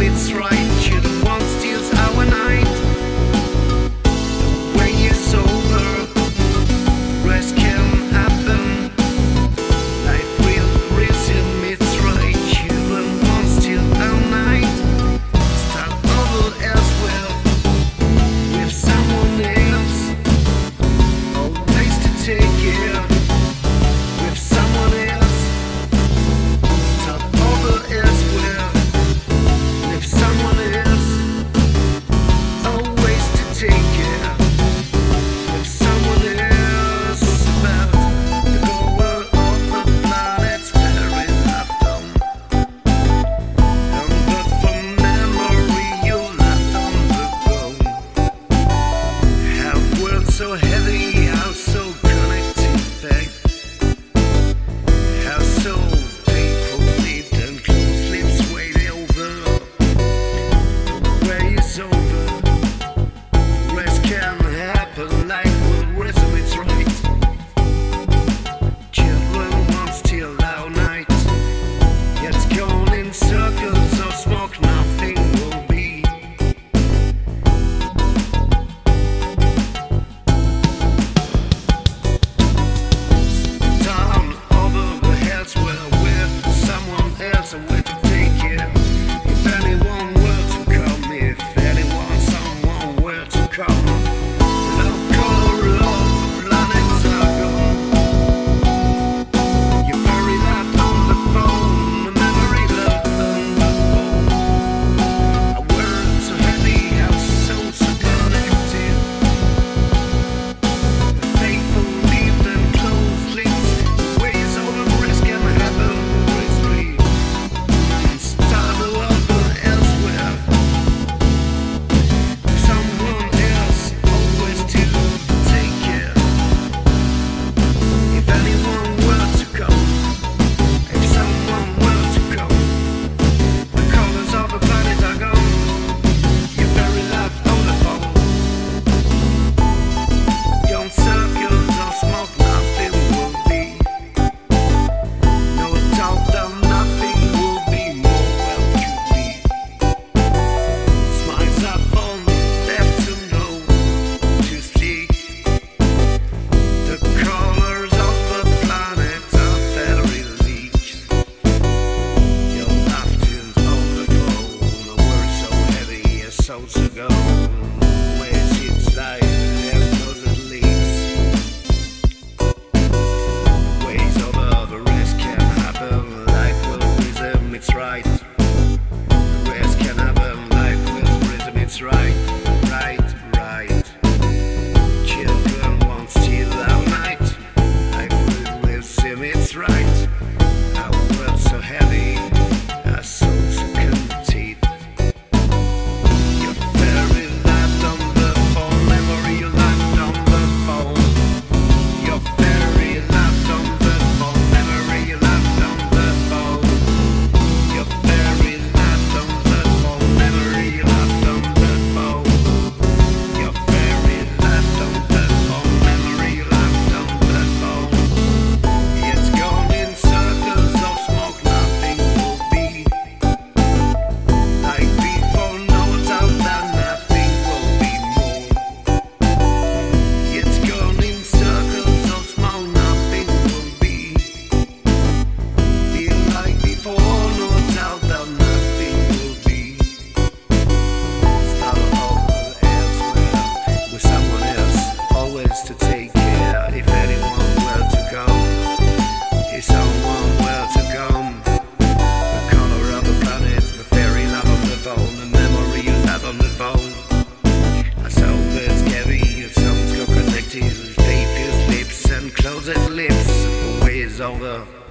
its right. You right. Salvador.